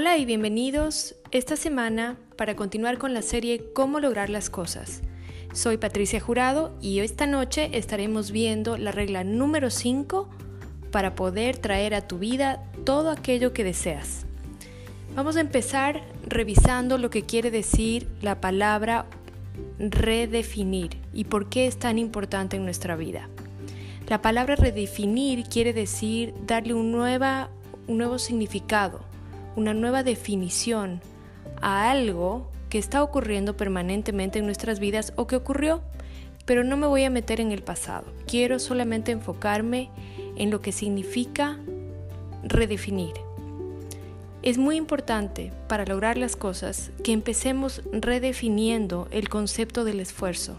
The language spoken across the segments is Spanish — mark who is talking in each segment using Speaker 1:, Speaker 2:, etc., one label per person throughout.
Speaker 1: Hola y bienvenidos esta semana para continuar con la serie Cómo lograr las cosas. Soy Patricia Jurado y esta noche estaremos viendo la regla número 5 para poder traer a tu vida todo aquello que deseas. Vamos a empezar revisando lo que quiere decir la palabra redefinir y por qué es tan importante en nuestra vida. La palabra redefinir quiere decir darle un, nueva, un nuevo significado una nueva definición a algo que está ocurriendo permanentemente en nuestras vidas o que ocurrió, pero no me voy a meter en el pasado. Quiero solamente enfocarme en lo que significa redefinir. Es muy importante para lograr las cosas que empecemos redefiniendo el concepto del esfuerzo.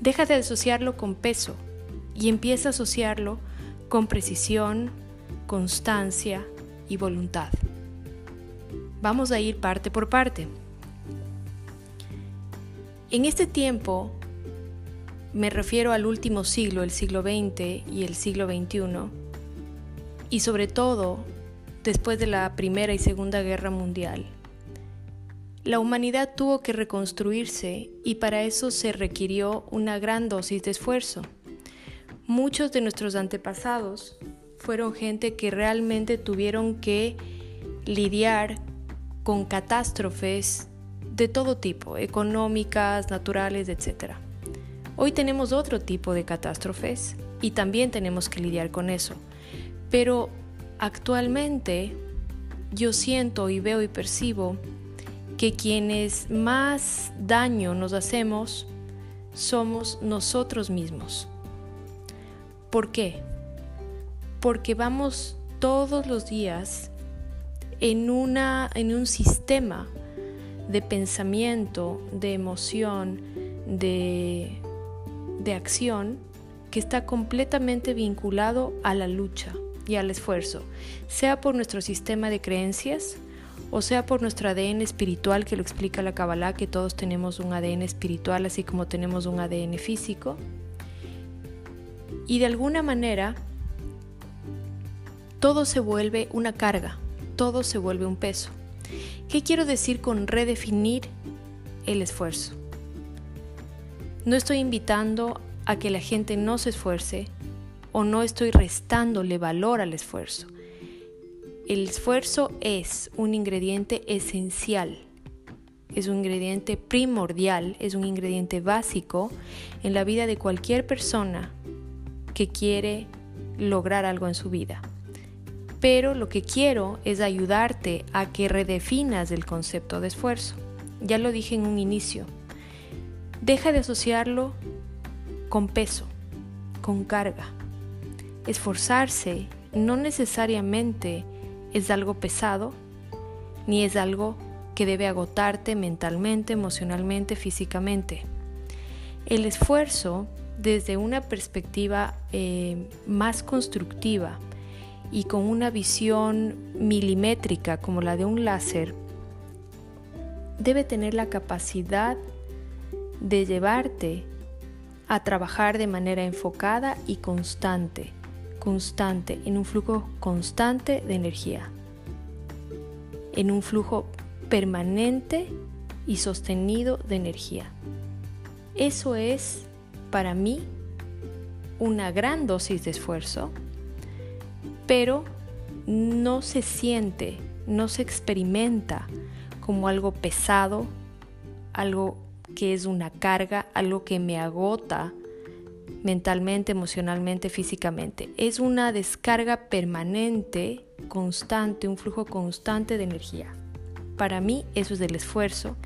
Speaker 1: Deja de asociarlo con peso y empieza a asociarlo con precisión, constancia y voluntad. Vamos a ir parte por parte. En este tiempo, me refiero al último siglo, el siglo XX y el siglo XXI, y sobre todo después de la Primera y Segunda Guerra Mundial. La humanidad tuvo que reconstruirse y para eso se requirió una gran dosis de esfuerzo. Muchos de nuestros antepasados fueron gente que realmente tuvieron que lidiar con catástrofes de todo tipo, económicas, naturales, etc. Hoy tenemos otro tipo de catástrofes y también tenemos que lidiar con eso. Pero actualmente yo siento y veo y percibo que quienes más daño nos hacemos somos nosotros mismos. ¿Por qué? Porque vamos todos los días en, una, en un sistema de pensamiento, de emoción, de, de acción que está completamente vinculado a la lucha y al esfuerzo, sea por nuestro sistema de creencias o sea por nuestro ADN espiritual que lo explica la Kabbalah, que todos tenemos un ADN espiritual así como tenemos un ADN físico. Y de alguna manera todo se vuelve una carga, todo se vuelve un peso. ¿Qué quiero decir con redefinir el esfuerzo? No estoy invitando a que la gente no se esfuerce o no estoy restándole valor al esfuerzo. El esfuerzo es un ingrediente esencial, es un ingrediente primordial, es un ingrediente básico en la vida de cualquier persona que quiere lograr algo en su vida pero lo que quiero es ayudarte a que redefinas el concepto de esfuerzo. Ya lo dije en un inicio. Deja de asociarlo con peso, con carga. Esforzarse no necesariamente es algo pesado, ni es algo que debe agotarte mentalmente, emocionalmente, físicamente. El esfuerzo, desde una perspectiva eh, más constructiva, y con una visión milimétrica como la de un láser, debe tener la capacidad de llevarte a trabajar de manera enfocada y constante, constante, en un flujo constante de energía, en un flujo permanente y sostenido de energía. Eso es para mí una gran dosis de esfuerzo pero no se siente, no se experimenta como algo pesado, algo que es una carga, algo que me agota mentalmente, emocionalmente, físicamente. Es una descarga permanente, constante, un flujo constante de energía. Para mí eso es el esfuerzo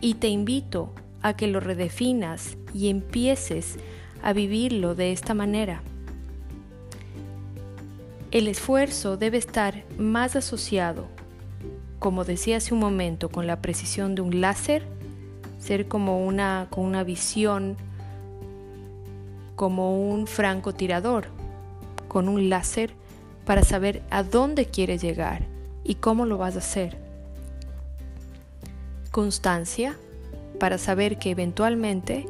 Speaker 1: y te invito a que lo redefinas y empieces a vivirlo de esta manera. El esfuerzo debe estar más asociado, como decía hace un momento, con la precisión de un láser, ser como una, con una visión como un francotirador, con un láser para saber a dónde quieres llegar y cómo lo vas a hacer. Constancia para saber que eventualmente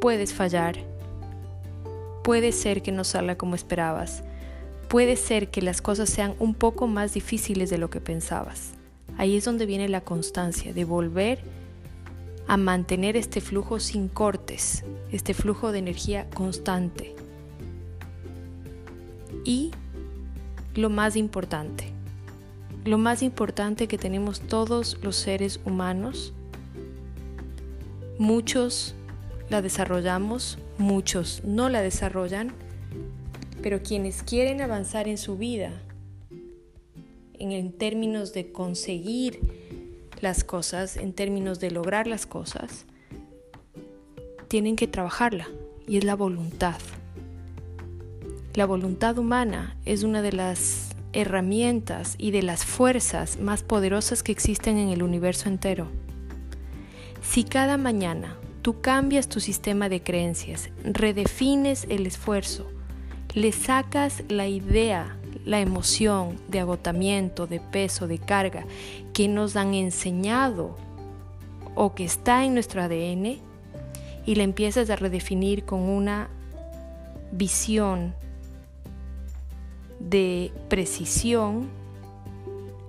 Speaker 1: puedes fallar, puede ser que no salga como esperabas, puede ser que las cosas sean un poco más difíciles de lo que pensabas. Ahí es donde viene la constancia, de volver a mantener este flujo sin cortes, este flujo de energía constante. Y lo más importante, lo más importante que tenemos todos los seres humanos, muchos la desarrollamos, muchos no la desarrollan, pero quienes quieren avanzar en su vida, en términos de conseguir las cosas, en términos de lograr las cosas, tienen que trabajarla y es la voluntad. La voluntad humana es una de las herramientas y de las fuerzas más poderosas que existen en el universo entero. Si cada mañana tú cambias tu sistema de creencias, redefines el esfuerzo, le sacas la idea, la emoción de agotamiento, de peso, de carga que nos han enseñado o que está en nuestro ADN y la empiezas a redefinir con una visión de precisión,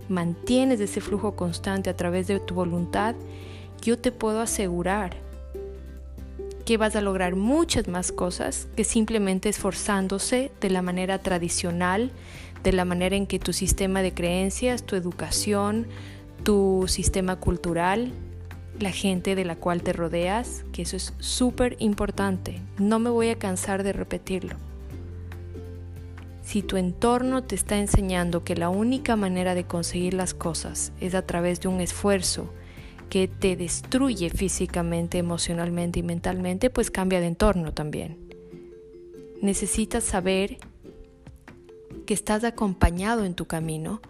Speaker 1: mantienes ese flujo constante a través de tu voluntad, yo te puedo asegurar que vas a lograr muchas más cosas que simplemente esforzándose de la manera tradicional, de la manera en que tu sistema de creencias, tu educación, tu sistema cultural, la gente de la cual te rodeas, que eso es súper importante. No me voy a cansar de repetirlo. Si tu entorno te está enseñando que la única manera de conseguir las cosas es a través de un esfuerzo, que te destruye físicamente, emocionalmente y mentalmente, pues cambia de entorno también. Necesitas saber que estás acompañado en tu camino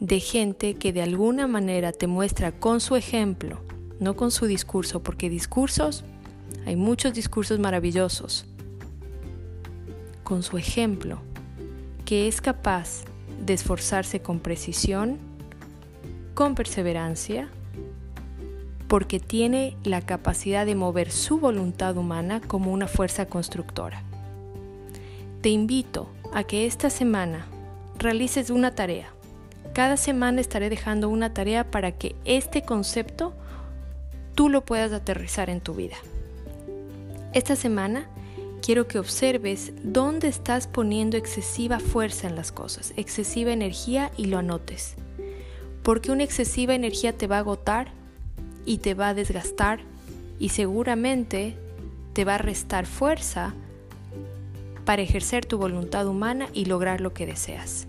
Speaker 1: de gente que de alguna manera te muestra con su ejemplo, no con su discurso, porque discursos, hay muchos discursos maravillosos, con su ejemplo, que es capaz de esforzarse con precisión, con perseverancia, porque tiene la capacidad de mover su voluntad humana como una fuerza constructora. Te invito a que esta semana realices una tarea. Cada semana estaré dejando una tarea para que este concepto tú lo puedas aterrizar en tu vida. Esta semana quiero que observes dónde estás poniendo excesiva fuerza en las cosas, excesiva energía y lo anotes. Porque una excesiva energía te va a agotar y te va a desgastar y seguramente te va a restar fuerza para ejercer tu voluntad humana y lograr lo que deseas.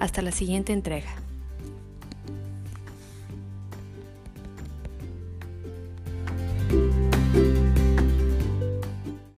Speaker 1: Hasta la siguiente entrega.